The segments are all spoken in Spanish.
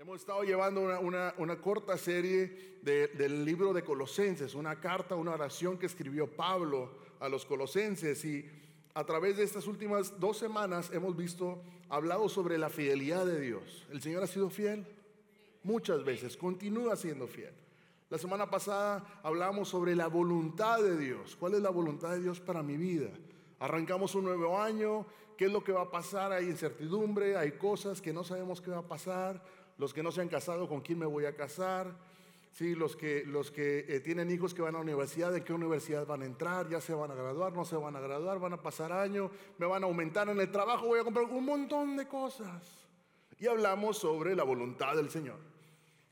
Hemos estado llevando una, corta serie del libro de Colosenses, una carta, una oración que escribió Pablo a los colosenses y a través de estas últimas dos semanas hemos visto, hablado sobre la fidelidad de Dios. ¿El Señor ha sido fiel? Muchas veces, continúa siendo fiel. La semana pasada hablamos sobre la voluntad de Dios. ¿Cuál es la voluntad de Dios para mi vida? Arrancamos un nuevo año, ¿qué es lo que va a pasar? Hay incertidumbre, hay cosas que no sabemos qué va a pasar los que no se han casado, con quién me voy a casar, ¿sí? los que, los que eh, tienen hijos que van a la universidad, en qué universidad van a entrar, ya se van a graduar, no se van a graduar, van a pasar años, me van a aumentar en el trabajo, voy a comprar un montón de cosas. Y hablamos sobre la voluntad del Señor.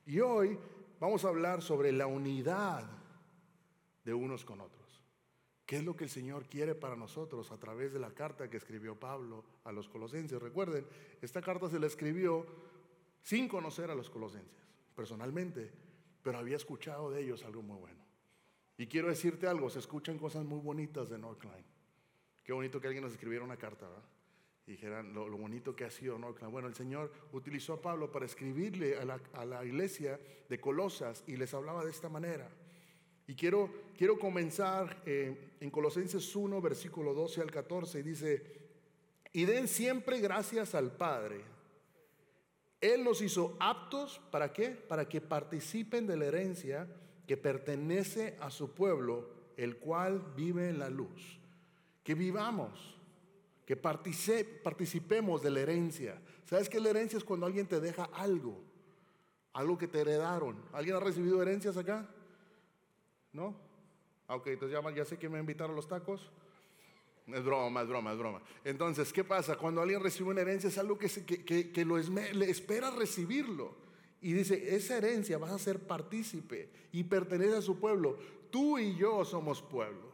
Y hoy vamos a hablar sobre la unidad de unos con otros. ¿Qué es lo que el Señor quiere para nosotros a través de la carta que escribió Pablo a los colosenses? Recuerden, esta carta se la escribió sin conocer a los colosenses personalmente, pero había escuchado de ellos algo muy bueno. Y quiero decirte algo, se escuchan cosas muy bonitas de Northline. Qué bonito que alguien nos escribiera una carta, ¿verdad? Y dijeran lo, bonito que ha sido Northline. Bueno, el Señor utilizó a Pablo para escribirle a la, iglesia de Colosas y les hablaba de esta manera. Y quiero, quiero comenzar eh, en Colosenses 1, versículo 12 al 14, y dice, y den siempre gracias al Padre él los hizo aptos para qué? Para que participen de la herencia que pertenece a su pueblo, el cual vive en la luz. Que vivamos, que participemos de la herencia. ¿Sabes qué la herencia es cuando alguien te deja algo? Algo que te heredaron. ¿Alguien ha recibido herencias acá? ¿No? Ah, ok, entonces ya, ya sé que me invitaron los tacos. Es broma, es broma, es broma. Entonces, ¿qué pasa? Cuando alguien recibe una herencia es algo que, que, lo le espera recibirlo. Y dice, esa herencia vas a ser partícipe y pertenece a su pueblo. Tú y yo somos pueblo.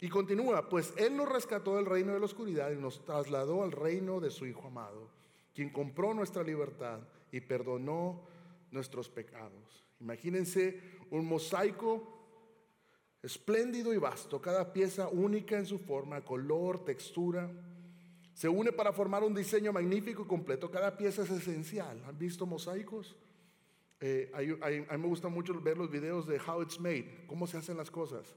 Y continúa, pues Él nos rescató del reino de la oscuridad y nos trasladó al reino de su Hijo amado, quien compró nuestra libertad y perdonó nuestros pecados. Imagínense un mosaico espléndido y vasto, cada pieza única en su forma, color, textura. Se une para formar un diseño magnífico y completo. Cada pieza es esencial. ¿Han visto mosaicos? Eh, a mí me gusta mucho ver los videos de How It's Made, cómo se hacen las cosas.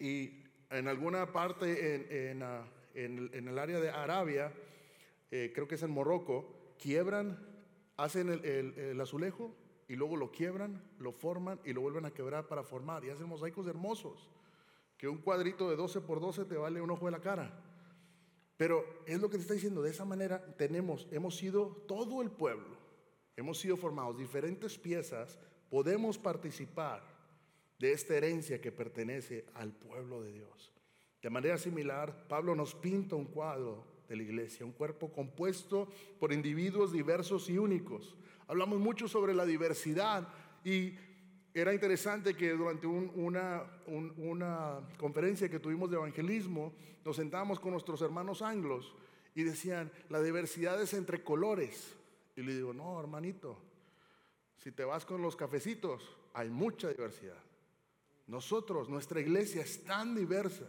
Y en alguna parte en, ah, el área de Arabia, eh, creo que es en Morocco, quiebran, hacen el azulejo y luego lo quiebran, lo forman y lo vuelven a quebrar para formar y hacen mosaicos hermosos, que un cuadrito de 12 por 12 te vale un ojo de la cara. Pero es lo que te está diciendo, de esa manera tenemos, hemos sido todo el pueblo, hemos sido formados diferentes piezas, podemos participar de esta herencia que pertenece al pueblo de Dios. De manera similar, Pablo nos pinta un cuadro de la iglesia, un cuerpo compuesto por individuos diversos y únicos, hablamos mucho sobre la diversidad y era interesante que durante una, una conferencia que tuvimos de evangelismo nos sentábamos con nuestros hermanos anglos y decían, la diversidad es entre colores. Y le digo, no, hermanito, si te vas con los cafecitos, hay mucha diversidad. Nosotros, nuestra iglesia es tan diversa.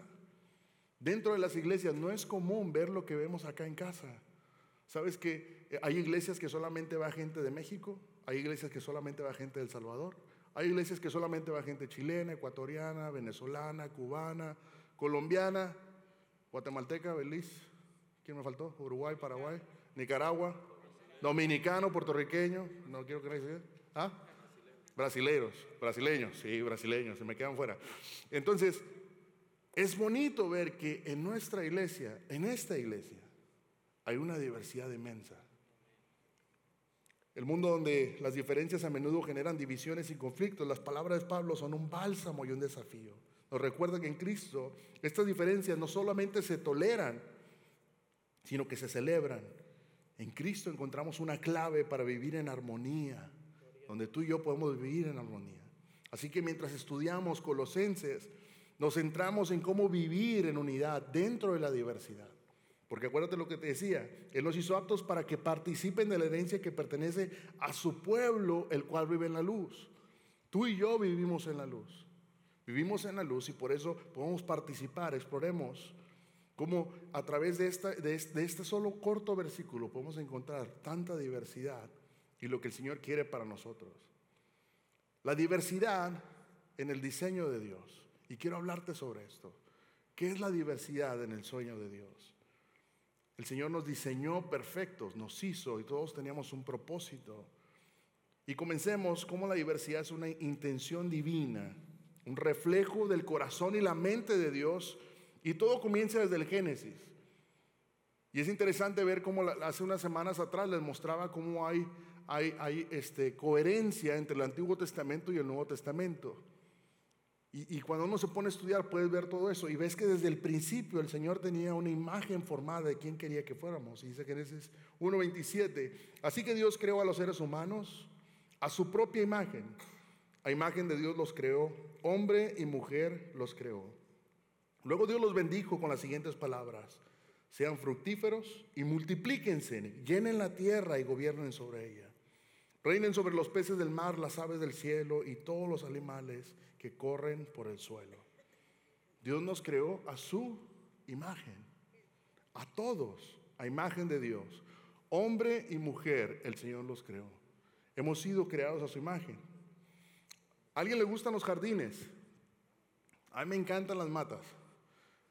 Dentro de las iglesias no es común ver lo que vemos acá en casa. ¿Sabes que eh, hay iglesias que solamente va gente de México? Hay iglesias que solamente va gente del Salvador. Hay iglesias que solamente va gente chilena, ecuatoriana, venezolana, cubana, colombiana, guatemalteca, Belice. ¿Quién me faltó? Uruguay, Paraguay, Nicaragua, dominicano, puertorriqueño. No quiero que nadie ¿Ah? Brasileiros, brasileños, sí, brasileños, se me quedan fuera. Entonces, es bonito ver que en nuestra iglesia, en esta iglesia, hay una diversidad inmensa. El mundo donde las diferencias a menudo generan divisiones y conflictos, las palabras de Pablo son un bálsamo y un desafío. Nos recuerda que en Cristo estas diferencias no solamente se toleran, sino que se celebran. En Cristo encontramos una clave para vivir en armonía, donde tú y yo podemos vivir en armonía. Así que mientras estudiamos Colosenses, nos centramos en cómo vivir en unidad dentro de la diversidad. Porque acuérdate lo que te decía, Él nos hizo aptos para que participen de la herencia que pertenece a su pueblo, el cual vive en la luz. Tú y yo vivimos en la luz. Vivimos en la luz y por eso podemos participar, exploremos cómo a través de, de este solo corto versículo podemos encontrar tanta diversidad y lo que el Señor quiere para nosotros. La diversidad en el diseño de Dios. Y quiero hablarte sobre esto. ¿Qué es la diversidad en el sueño de Dios? El Señor nos diseñó perfectos, nos hizo y todos teníamos un propósito. Y comencemos como la diversidad es una intención divina, un reflejo del corazón y la mente de Dios. Y todo comienza desde el Génesis. Y es interesante ver cómo hace unas semanas atrás les mostraba cómo hay, hay, hay este, coherencia entre el Antiguo Testamento y el Nuevo Testamento. Y, cuando uno se pone a estudiar puedes ver todo eso y ves que desde el principio el Señor tenía una imagen formada de quién quería que fuéramos. Y dice Génesis 1.27. Así que Dios creó a los seres humanos a su propia imagen. A imagen de Dios los creó, hombre y mujer los creó. Luego Dios los bendijo con las siguientes palabras. Sean fructíferos y multiplíquense, llenen la tierra y gobiernen sobre ella. Reinen sobre los peces del mar, las aves del cielo y todos los animales que corren por el suelo. Dios nos creó a su imagen, a todos, a imagen de Dios. Hombre y mujer, el Señor los creó. Hemos sido creados a su imagen. ¿A alguien le gustan los jardines? A mí me encantan las matas.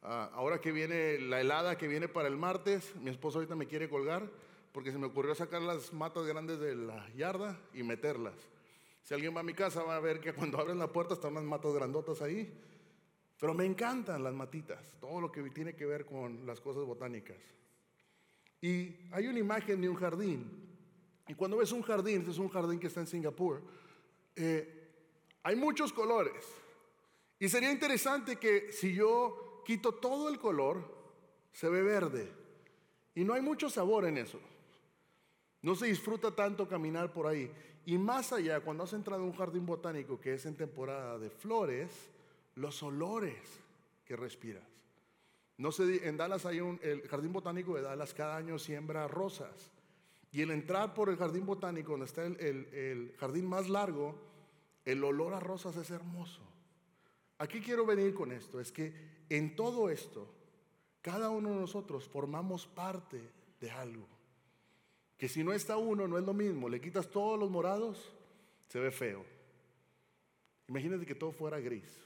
Ah, ahora que viene la helada que viene para el martes, mi esposo ahorita me quiere colgar porque se me ocurrió sacar las matas grandes de la yarda y meterlas. Si alguien va a mi casa va a ver que cuando abren la puerta están unas matas grandotas ahí. Pero me encantan las matitas, todo lo que tiene que ver con las cosas botánicas. Y hay una imagen de un jardín. Y cuando ves un jardín, este es un jardín que está en Singapur, eh, hay muchos colores. Y sería interesante que si yo quito todo el color, se ve verde. Y no hay mucho sabor en eso. No se disfruta tanto caminar por ahí. Y más allá, cuando has entrado en un jardín botánico que es en temporada de flores, los olores que respiras. No sé, en Dallas hay un, el jardín botánico de Dallas cada año siembra rosas. Y el entrar por el jardín botánico, donde está el, el jardín más largo, el olor a rosas es hermoso. Aquí quiero venir con esto, es que en todo esto, cada uno de nosotros formamos parte de algo. Que si no está uno, no es lo mismo. Le quitas todos los morados, se ve feo. Imagínate que todo fuera gris,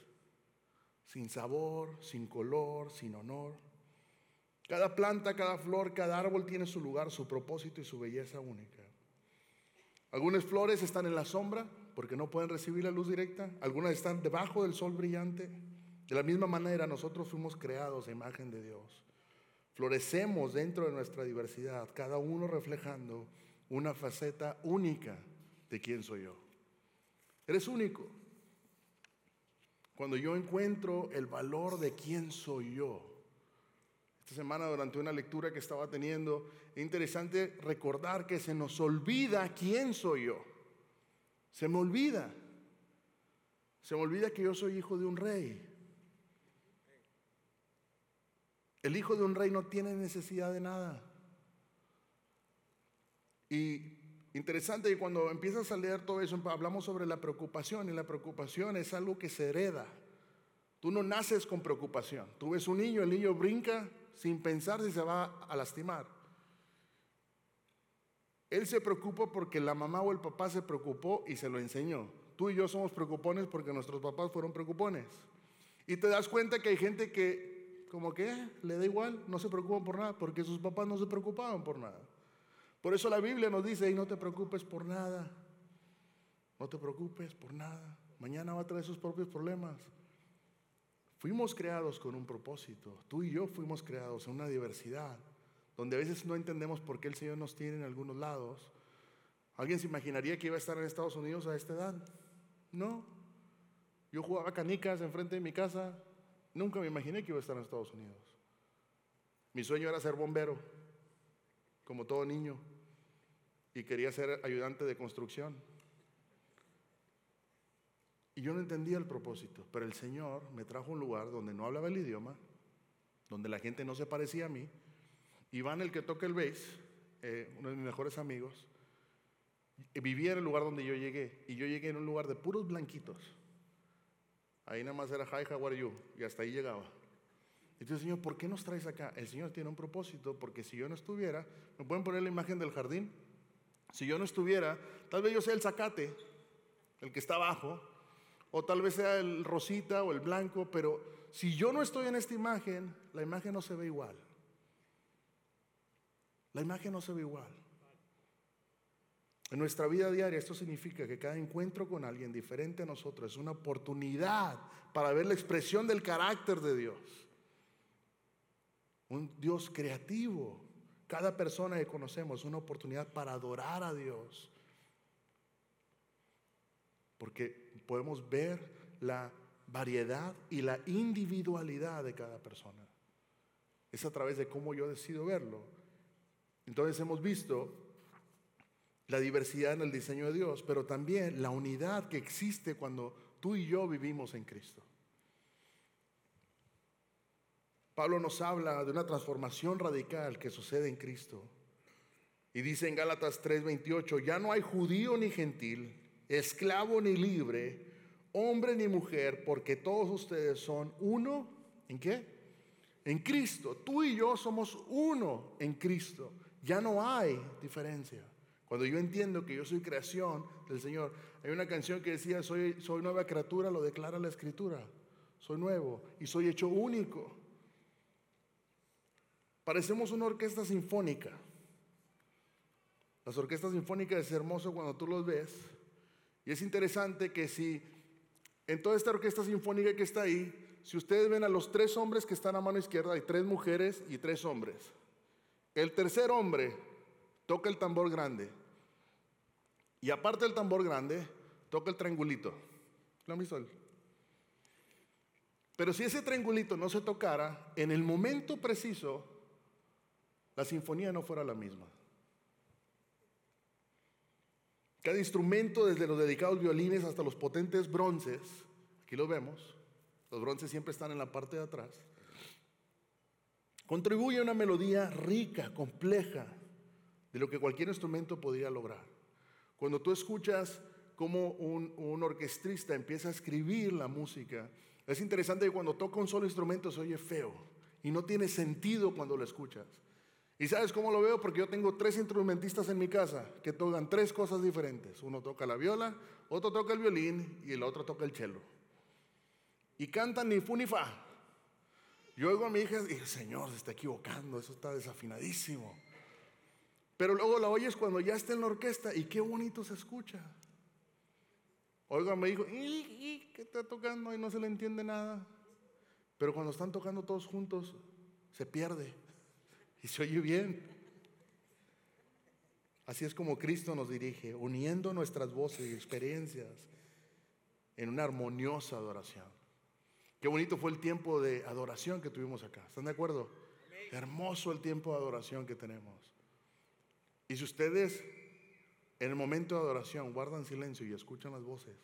sin sabor, sin color, sin honor. Cada planta, cada flor, cada árbol tiene su lugar, su propósito y su belleza única. Algunas flores están en la sombra porque no pueden recibir la luz directa. Algunas están debajo del sol brillante. De la misma manera, nosotros fuimos creados a imagen de Dios. Florecemos dentro de nuestra diversidad, cada uno reflejando una faceta única de quién soy yo. Eres único. Cuando yo encuentro el valor de quién soy yo, esta semana durante una lectura que estaba teniendo, es interesante recordar que se nos olvida quién soy yo. Se me olvida. Se me olvida que yo soy hijo de un rey. El hijo de un rey no tiene necesidad de nada. Y interesante que cuando empiezas a leer todo eso, hablamos sobre la preocupación y la preocupación es algo que se hereda. Tú no naces con preocupación. Tú ves un niño, el niño brinca sin pensar si se va a lastimar. Él se preocupa porque la mamá o el papá se preocupó y se lo enseñó. Tú y yo somos preocupones porque nuestros papás fueron preocupones. Y te das cuenta que hay gente que como que le da igual, no se preocupan por nada, porque sus papás no se preocupaban por nada. Por eso la Biblia nos dice, y no te preocupes por nada, no te preocupes por nada, mañana va a traer sus propios problemas. Fuimos creados con un propósito, tú y yo fuimos creados en una diversidad, donde a veces no entendemos por qué el Señor nos tiene en algunos lados. ¿Alguien se imaginaría que iba a estar en Estados Unidos a esta edad? No. Yo jugaba canicas enfrente de mi casa, Nunca me imaginé que iba a estar en Estados Unidos. Mi sueño era ser bombero, como todo niño, y quería ser ayudante de construcción. Y yo no entendía el propósito, pero el Señor me trajo a un lugar donde no hablaba el idioma, donde la gente no se parecía a mí. Iván, el que toca el bass, eh, uno de mis mejores amigos, vivía en el lugar donde yo llegué, y yo llegué en un lugar de puros blanquitos. Ahí nada más era hi, how are you? Y hasta ahí llegaba. Entonces, Señor, ¿por qué nos traes acá? El Señor tiene un propósito, porque si yo no estuviera, ¿me pueden poner la imagen del jardín? Si yo no estuviera, tal vez yo sea el zacate, el que está abajo, o tal vez sea el rosita o el blanco, pero si yo no estoy en esta imagen, la imagen no se ve igual. La imagen no se ve igual. En nuestra vida diaria esto significa que cada encuentro con alguien diferente a nosotros es una oportunidad para ver la expresión del carácter de Dios. Un Dios creativo. Cada persona que conocemos es una oportunidad para adorar a Dios. Porque podemos ver la variedad y la individualidad de cada persona. Es a través de cómo yo decido verlo. Entonces hemos visto la diversidad en el diseño de Dios, pero también la unidad que existe cuando tú y yo vivimos en Cristo. Pablo nos habla de una transformación radical que sucede en Cristo. Y dice en Gálatas 3:28, ya no hay judío ni gentil, esclavo ni libre, hombre ni mujer, porque todos ustedes son uno, ¿en qué? En Cristo. Tú y yo somos uno en Cristo. Ya no hay diferencia. Cuando yo entiendo que yo soy creación del Señor, hay una canción que decía, soy, soy nueva criatura, lo declara la Escritura. Soy nuevo y soy hecho único. Parecemos una orquesta sinfónica. Las orquestas sinfónicas es hermoso cuando tú los ves. Y es interesante que si en toda esta orquesta sinfónica que está ahí, si ustedes ven a los tres hombres que están a mano izquierda, hay tres mujeres y tres hombres. El tercer hombre toca el tambor grande. Y aparte del tambor grande, toca el triangulito. ¿Lo han visto? Pero si ese triangulito no se tocara, en el momento preciso, la sinfonía no fuera la misma. Cada instrumento, desde los dedicados violines hasta los potentes bronces, aquí los vemos, los bronces siempre están en la parte de atrás, contribuye a una melodía rica, compleja, de lo que cualquier instrumento podría lograr. Cuando tú escuchas cómo un, orquestrista empieza a escribir la música, es interesante que cuando toca un solo instrumento se oye feo y no tiene sentido cuando lo escuchas. ¿Y sabes cómo lo veo? Porque yo tengo tres instrumentistas en mi casa que tocan tres cosas diferentes. Uno toca la viola, otro toca el violín y el otro toca el cello. Y cantan ni fu ni fa. Yo oigo a mi hija y digo, Señor, se está equivocando, eso está desafinadísimo. Pero luego la oyes cuando ya está en la orquesta y qué bonito se escucha. Oiga, me dijo, ¿y, qué está tocando? Y no se le entiende nada. Pero cuando están tocando todos juntos, se pierde y se oye bien. Así es como Cristo nos dirige, uniendo nuestras voces y experiencias en una armoniosa adoración. Qué bonito fue el tiempo de adoración que tuvimos acá. ¿Están de acuerdo? Hermoso el tiempo de adoración que tenemos. Y si ustedes en el momento de adoración guardan silencio y escuchan las voces,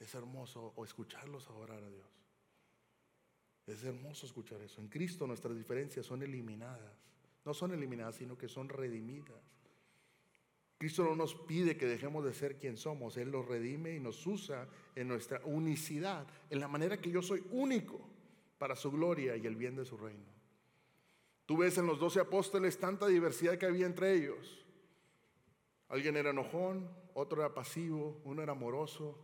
es hermoso o escucharlos adorar a Dios. Es hermoso escuchar eso. En Cristo nuestras diferencias son eliminadas. No son eliminadas, sino que son redimidas. Cristo no nos pide que dejemos de ser quien somos. Él nos redime y nos usa en nuestra unicidad, en la manera que yo soy único para su gloria y el bien de su reino. Tú ves en los doce apóstoles tanta diversidad que había entre ellos. Alguien era enojón, otro era pasivo, uno era amoroso,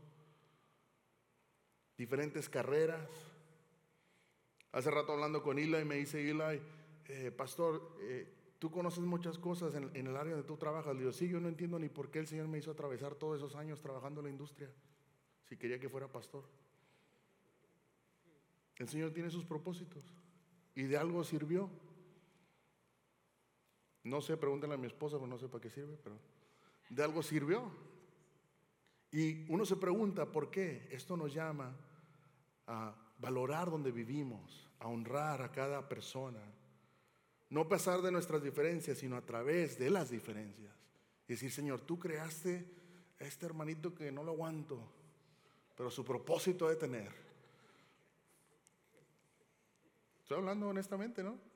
diferentes carreras. Hace rato hablando con Eli, me dice Eli, eh, pastor, eh, tú conoces muchas cosas en, en, el área donde tú trabajas. Le digo, sí, yo no entiendo ni por qué el Señor me hizo atravesar todos esos años trabajando en la industria, si quería que fuera pastor. El Señor tiene sus propósitos y de algo sirvió. No sé, pregúntenle a mi esposa, pero no sé para qué sirve, pero de algo sirvió. Y uno se pregunta por qué esto nos llama a valorar donde vivimos, a honrar a cada persona. No pasar de nuestras diferencias, sino a través de las diferencias. Y decir, Señor, tú creaste a este hermanito que no lo aguanto, pero su propósito de tener. Estoy hablando honestamente, ¿no?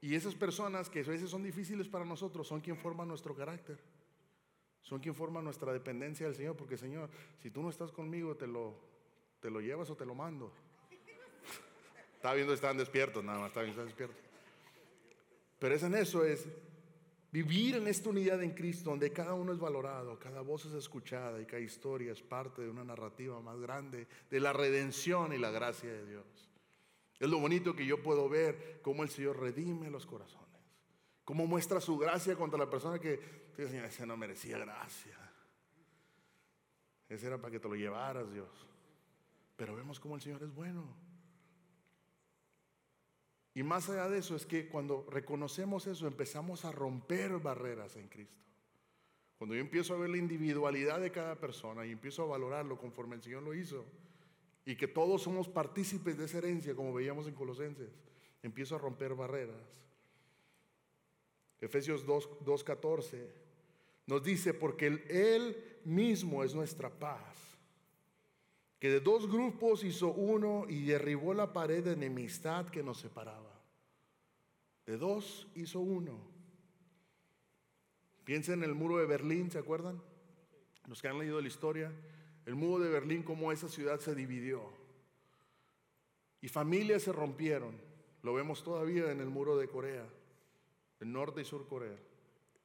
Y esas personas que a veces son difíciles para nosotros son quien forman nuestro carácter. Son quien forman nuestra dependencia del Señor. Porque Señor, si tú no estás conmigo, te lo, te lo llevas o te lo mando. estaba viendo, estaban despiertos, nada más, estaban despiertos. Pero es en eso, es Vivir en esta unidad en Cristo, donde cada uno es valorado, cada voz es escuchada y cada historia es parte de una narrativa más grande de la redención y la gracia de Dios. Es lo bonito que yo puedo ver cómo el Señor redime los corazones, cómo muestra su gracia contra la persona que, ese no merecía gracia. Ese era para que te lo llevaras, Dios. Pero vemos cómo el Señor es bueno. Y más allá de eso es que cuando reconocemos eso empezamos a romper barreras en Cristo. Cuando yo empiezo a ver la individualidad de cada persona y empiezo a valorarlo conforme el Señor lo hizo, y que todos somos partícipes de esa herencia, como veíamos en Colosenses, empiezo a romper barreras. Efesios 2.14 nos dice, porque Él mismo es nuestra paz que de dos grupos hizo uno y derribó la pared de enemistad que nos separaba. De dos hizo uno. Piensen en el muro de Berlín, ¿se acuerdan? Los que han leído la historia, el muro de Berlín, cómo esa ciudad se dividió. Y familias se rompieron. Lo vemos todavía en el muro de Corea, el norte y sur Corea.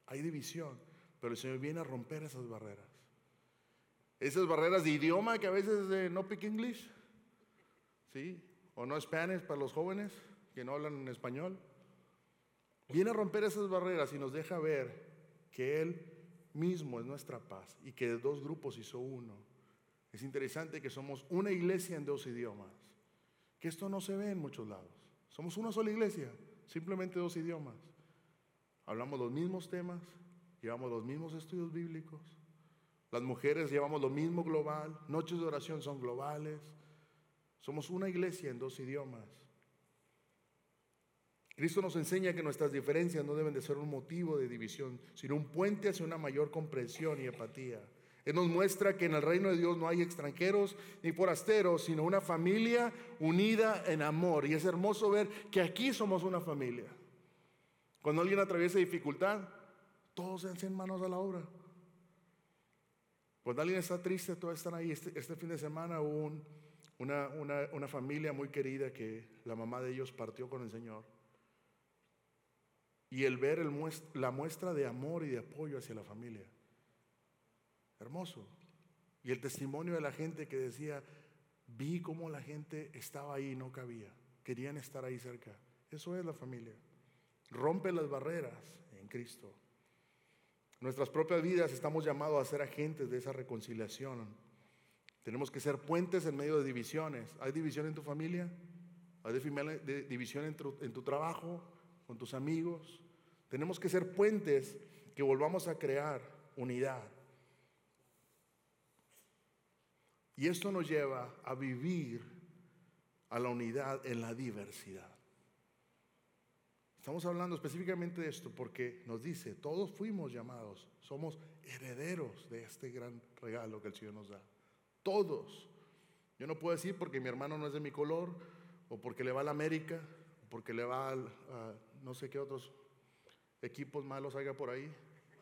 Hay división, pero el Señor viene a romper esas barreras. Esas barreras de idioma que a veces no pick English, ¿sí? O no Spanish para los jóvenes que no hablan en español. Viene a romper esas barreras y nos deja ver que Él mismo es nuestra paz y que de dos grupos hizo uno. Es interesante que somos una iglesia en dos idiomas, que esto no se ve en muchos lados. Somos una sola iglesia, simplemente dos idiomas. Hablamos los mismos temas, llevamos los mismos estudios bíblicos, las mujeres llevamos lo mismo global, noches de oración son globales. Somos una iglesia en dos idiomas. Cristo nos enseña que nuestras diferencias no deben de ser un motivo de división, sino un puente hacia una mayor comprensión y empatía. Él nos muestra que en el reino de Dios no hay extranjeros ni forasteros, sino una familia unida en amor. Y es hermoso ver que aquí somos una familia. Cuando alguien atraviesa dificultad, todos se hacen manos a la obra. Cuando alguien está triste, todos están ahí. Este, este fin de semana hubo una, familia muy querida que la mamá de ellos partió con el Señor. Y el ver la muestra de amor y de apoyo hacia la familia. Hermoso. Y el testimonio de la gente que decía, vi cómo la gente estaba ahí y no cabía. Querían estar ahí cerca. Eso es la familia. Rompe las barreras en Cristo nuestras propias vidas estamos llamados a ser agentes de esa reconciliación. Tenemos que ser puentes en medio de divisiones. ¿Hay división en tu familia? ¿Hay división en tu, en tu trabajo? ¿Con tus amigos? Tenemos que ser puentes que volvamos a crear unidad. Y esto nos lleva a vivir a la unidad en la diversidad. Estamos hablando específicamente de esto porque nos dice, todos fuimos llamados, somos herederos de este gran regalo que el Señor nos da. Todos. Yo no puedo decir porque mi hermano no es de mi color, o porque le va a la América, o porque le va a, no sé qué otros equipos malos haya por ahí.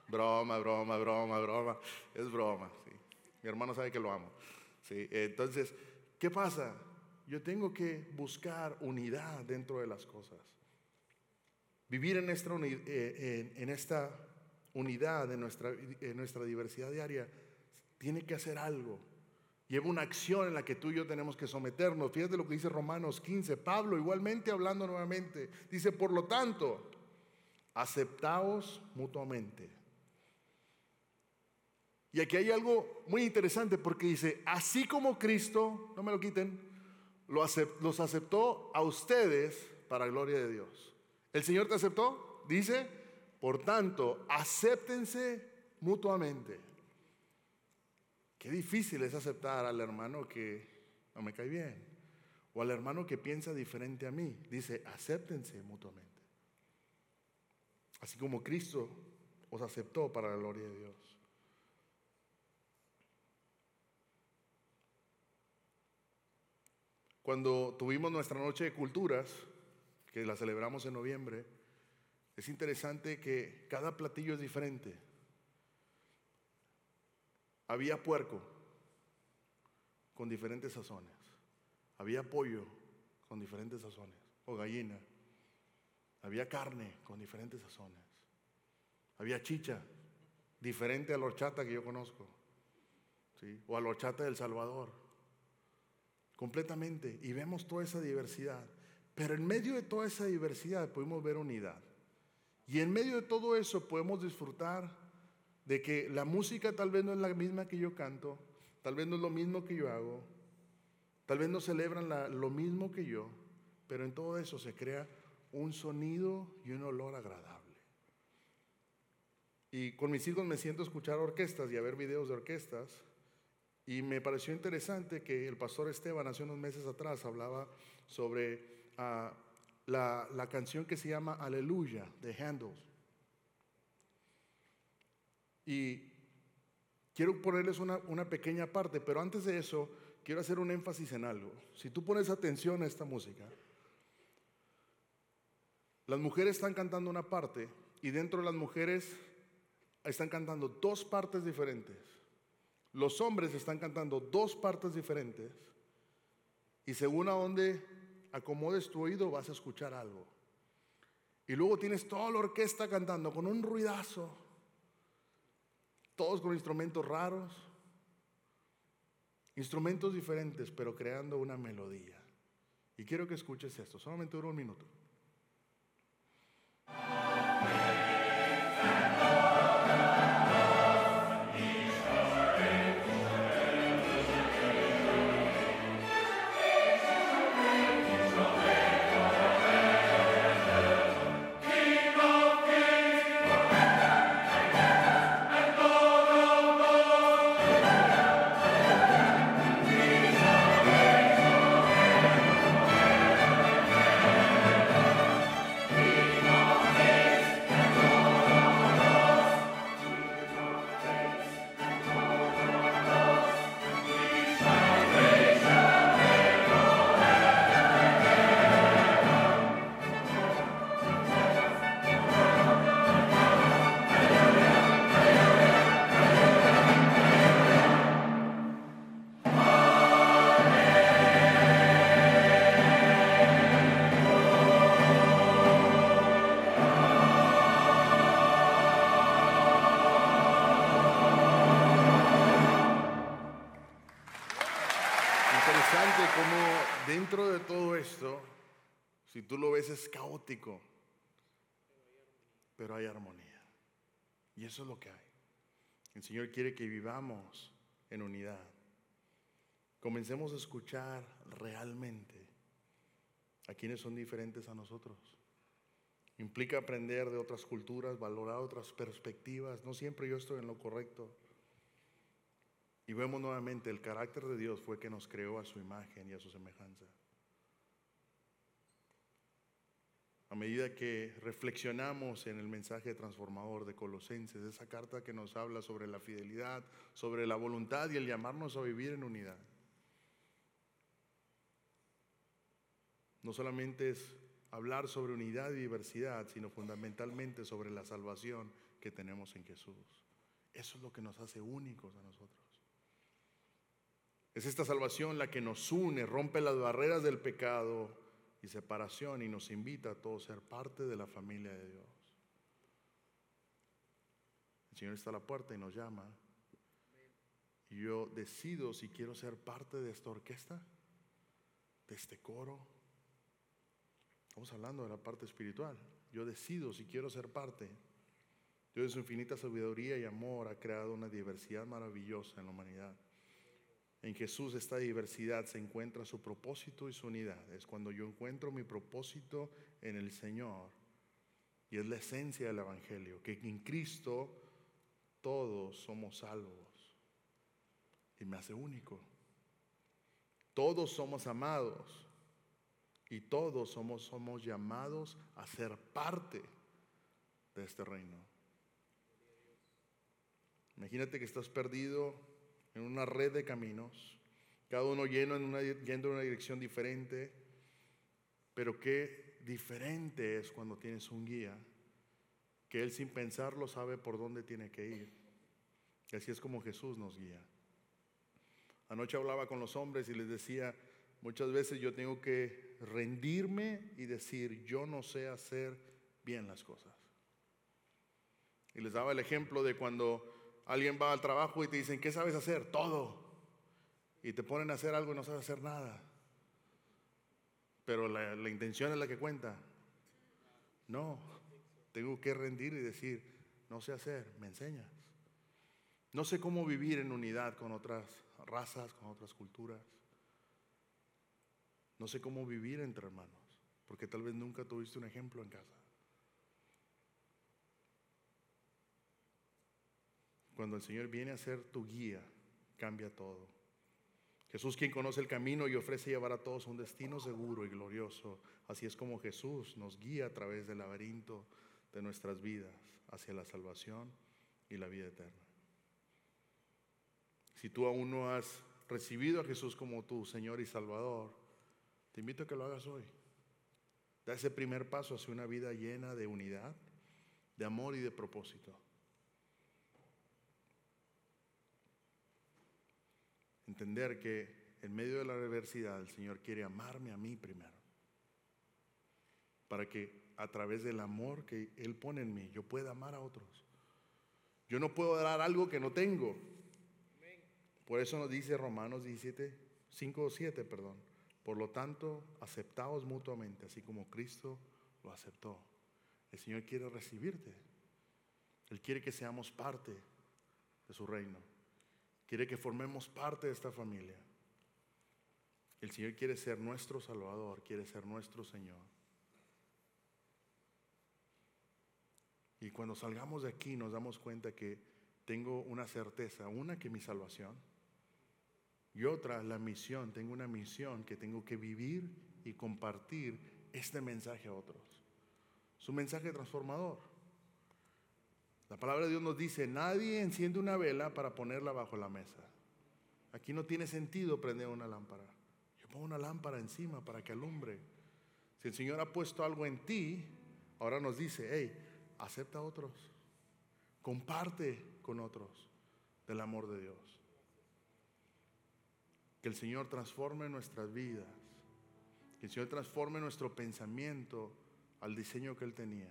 Broma, broma, broma, broma. Es broma, sí. Mi hermano sabe que lo amo. Entonces, ¿qué pasa? Yo tengo que buscar unidad dentro de las cosas. Vivir en esta, eh, en esta unidad, en nuestra diversidad diaria, tiene que hacer algo. Lleva una acción en la que tú y yo tenemos que someternos. Fíjate lo que dice Romanos 15. Pablo, igualmente hablando nuevamente, dice, por lo tanto, aceptaos mutuamente. Y aquí hay algo muy interesante porque dice, así como Cristo, no me lo quiten, los aceptó a ustedes para gloria de Dios. ¿El Señor te aceptó? Dice, por tanto, acéptense mutuamente. Qué difícil es aceptar al hermano que no me cae bien o al hermano que piensa diferente a mí. Dice, acéptense mutuamente. Así como Cristo os aceptó para la gloria de Dios. Cuando tuvimos nuestra noche de culturas, que la celebramos en noviembre, es interesante que cada platillo es diferente. Había puerco con diferentes sazones. Había pollo con diferentes sazones. O gallina. Había carne con diferentes sazones. Había chicha, diferente a la horchata que yo conozco, ¿sí? o a la horchata del Salvador. Completamente. Y vemos toda esa diversidad. Pero en medio de toda esa diversidad podemos ver unidad. Y en medio de todo eso podemos disfrutar de que la música tal vez no es la misma que yo canto, tal vez no es lo mismo que yo hago, tal vez no celebran lo mismo que yo, pero en todo eso se crea un sonido y un olor agradable. Y con mis hijos me siento escuchar orquestas y a ver videos de orquestas. Y me pareció interesante que el pastor Esteban hace unos meses atrás hablaba sobre ah, la, canción que se llama Aleluya de Handel. Y quiero ponerles una, una pequeña parte, pero antes de eso quiero hacer un énfasis en algo. Si tú pones atención a esta música, las mujeres están cantando una parte y dentro de las mujeres están cantando dos partes diferentes. Los hombres están cantando dos partes diferentes. Y según a dónde acomodes tu oído vas a escuchar algo. Y luego tienes toda la orquesta cantando con un ruidazo. Todos con instrumentos raros. Instrumentos diferentes, pero creando una melodía. Y quiero que escuches esto. Solamente dura un minuto. Pero hay armonía. Y eso es lo que hay. El Señor quiere que vivamos en unidad. Comencemos a escuchar realmente a quienes son diferentes a nosotros. Implica aprender de otras culturas, valorar otras perspectivas. No siempre yo estoy en lo correcto. Y vemos nuevamente el carácter de Dios fue que nos creó a su imagen y a su semejanza. A medida que reflexionamos en el mensaje transformador de Colosenses, esa carta que nos habla sobre la fidelidad, sobre la voluntad y el llamarnos a vivir en unidad. No solamente es hablar sobre unidad y diversidad, sino fundamentalmente sobre la salvación que tenemos en Jesús. Eso es lo que nos hace únicos a nosotros. Es esta salvación la que nos une, rompe las barreras del pecado, y separación y nos invita a todos a ser parte de la familia de Dios. El Señor está a la puerta y nos llama. Yo decido si quiero ser parte de esta orquesta, de este coro. Estamos hablando de la parte espiritual. Yo decido si quiero ser parte. Dios en su infinita sabiduría y amor ha creado una diversidad maravillosa en la humanidad. En Jesús esta diversidad se encuentra su propósito y su unidad. Es cuando yo encuentro mi propósito en el Señor. Y es la esencia del Evangelio, que en Cristo todos somos salvos. Y me hace único. Todos somos amados. Y todos somos, somos llamados a ser parte de este reino. Imagínate que estás perdido en una red de caminos, cada uno yendo en una dirección diferente, pero qué diferente es cuando tienes un guía, que él sin pensarlo sabe por dónde tiene que ir. Así es como Jesús nos guía. Anoche hablaba con los hombres y les decía, muchas veces yo tengo que rendirme y decir, yo no sé hacer bien las cosas. Y les daba el ejemplo de cuando alguien va al trabajo y te dicen, ¿qué sabes hacer? Todo. Y te ponen a hacer algo y no sabes hacer nada. Pero la, intención es la que cuenta. No, tengo que rendir y decir, no sé hacer, me enseñas. No sé cómo vivir en unidad con otras razas, con otras culturas. No sé cómo vivir entre hermanos, porque tal vez nunca tuviste un ejemplo en casa. Cuando el Señor viene a ser tu guía, cambia todo. Jesús quien conoce el camino y ofrece llevar a todos un destino seguro y glorioso. Así es como Jesús nos guía a través del laberinto de nuestras vidas hacia la salvación y la vida eterna. Si tú aún no has recibido a Jesús como tu Señor y Salvador, te invito a que lo hagas hoy. Da ese primer paso hacia una vida llena de unidad, de amor y de propósito. Entender que en medio de la adversidad el Señor quiere amarme a mí primero. Para que a través del amor que Él pone en mí yo pueda amar a otros. Yo no puedo dar algo que no tengo. Por eso nos dice Romanos 17, 5 o 7, perdón. Por lo tanto, aceptaos mutuamente, así como Cristo lo aceptó. El Señor quiere recibirte. Él quiere que seamos parte de su reino. Quiere que formemos parte de esta familia. El Señor quiere ser nuestro Salvador, quiere ser nuestro Señor. Y cuando salgamos de aquí nos damos cuenta que tengo una certeza, una que mi salvación, y otra la misión, tengo una misión que tengo que vivir y compartir este mensaje a otros. Es un mensaje transformador. La palabra de Dios nos dice, nadie enciende una vela para ponerla bajo la mesa. Aquí no tiene sentido prender una lámpara. Yo pongo una lámpara encima para que alumbre. Si el Señor ha puesto algo en ti, ahora nos dice, hey, acepta a otros. Comparte con otros del amor de Dios. Que el Señor transforme nuestras vidas. Que el Señor transforme nuestro pensamiento al diseño que Él tenía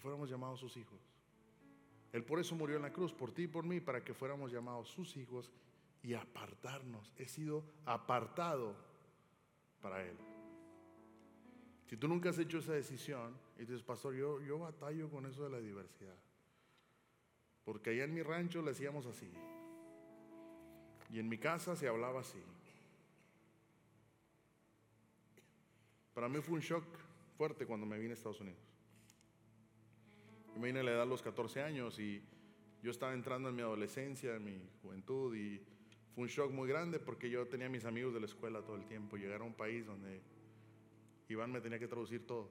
fuéramos llamados sus hijos. Él por eso murió en la cruz, por ti y por mí, para que fuéramos llamados sus hijos y apartarnos. He sido apartado para Él. Si tú nunca has hecho esa decisión y dices, pastor, yo, yo batallo con eso de la diversidad. Porque allá en mi rancho le hacíamos así. Y en mi casa se hablaba así. Para mí fue un shock fuerte cuando me vine a Estados Unidos. Me vine a la edad de los 14 años y yo estaba entrando en mi adolescencia, en mi juventud y fue un shock muy grande porque yo tenía mis amigos de la escuela todo el tiempo. Llegar a un país donde Iván me tenía que traducir todo.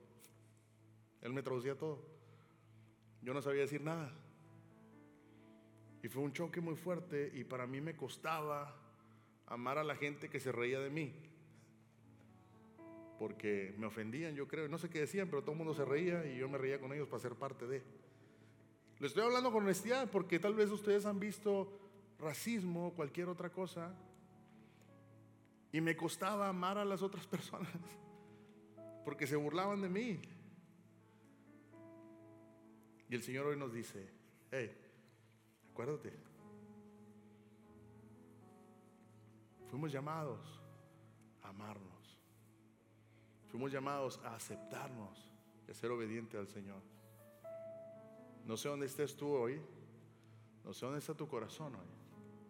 Él me traducía todo. Yo no sabía decir nada. Y fue un choque muy fuerte y para mí me costaba amar a la gente que se reía de mí. Porque me ofendían, yo creo. No sé qué decían, pero todo el mundo se reía y yo me reía con ellos para ser parte de. Le estoy hablando con honestidad porque tal vez ustedes han visto racismo o cualquier otra cosa. Y me costaba amar a las otras personas porque se burlaban de mí. Y el Señor hoy nos dice, hey, acuérdate, fuimos llamados a amarnos. Fuimos llamados a aceptarnos y a ser obedientes al Señor. No sé dónde estés tú hoy, no sé dónde está tu corazón hoy,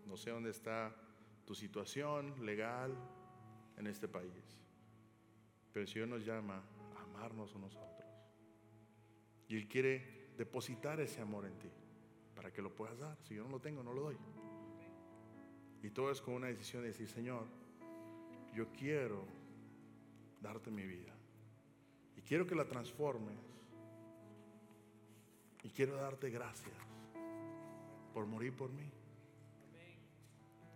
no sé dónde está tu situación legal en este país. Pero el Señor nos llama a amarnos unos a otros. Y Él quiere depositar ese amor en ti para que lo puedas dar. Si yo no lo tengo, no lo doy. Y todo es con una decisión de decir, Señor, yo quiero darte mi vida. Y quiero que la transformes. Y quiero darte gracias por morir por mí.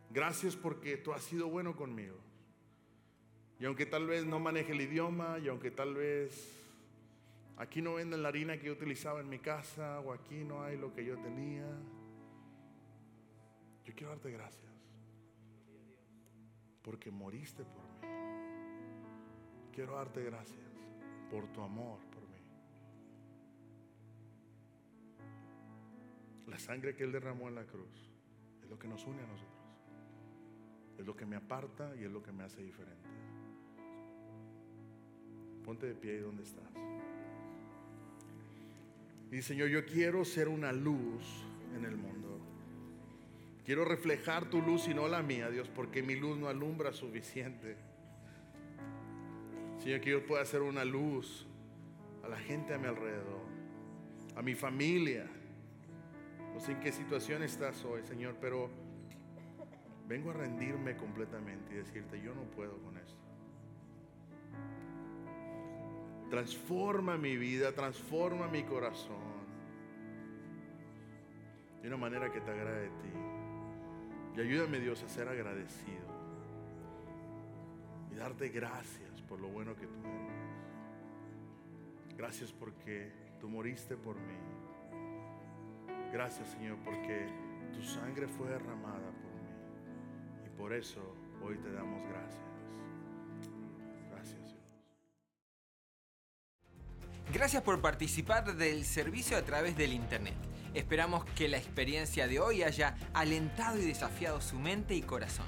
Gracias porque tú has sido bueno conmigo. Y aunque tal vez no maneje el idioma, y aunque tal vez aquí no venden la harina que yo utilizaba en mi casa, o aquí no hay lo que yo tenía, yo quiero darte gracias. Porque moriste por mí. Quiero darte gracias por tu amor La sangre que Él derramó en la cruz es lo que nos une a nosotros. Es lo que me aparta y es lo que me hace diferente. Ponte de pie ahí donde estás. Y Señor, yo quiero ser una luz en el mundo. Quiero reflejar tu luz y no la mía, Dios, porque mi luz no alumbra suficiente. Señor, que yo pueda ser una luz a la gente a mi alrededor, a mi familia. Sé en qué situación estás hoy, Señor, pero vengo a rendirme completamente y decirte, yo no puedo con esto. Transforma mi vida, transforma mi corazón de una manera que te agrade a ti. Y ayúdame Dios a ser agradecido y darte gracias por lo bueno que tú eres. Gracias porque tú moriste por mí. Gracias Señor porque tu sangre fue derramada por mí. Y por eso hoy te damos gracias. Gracias Dios. Gracias por participar del servicio a través del Internet. Esperamos que la experiencia de hoy haya alentado y desafiado su mente y corazón.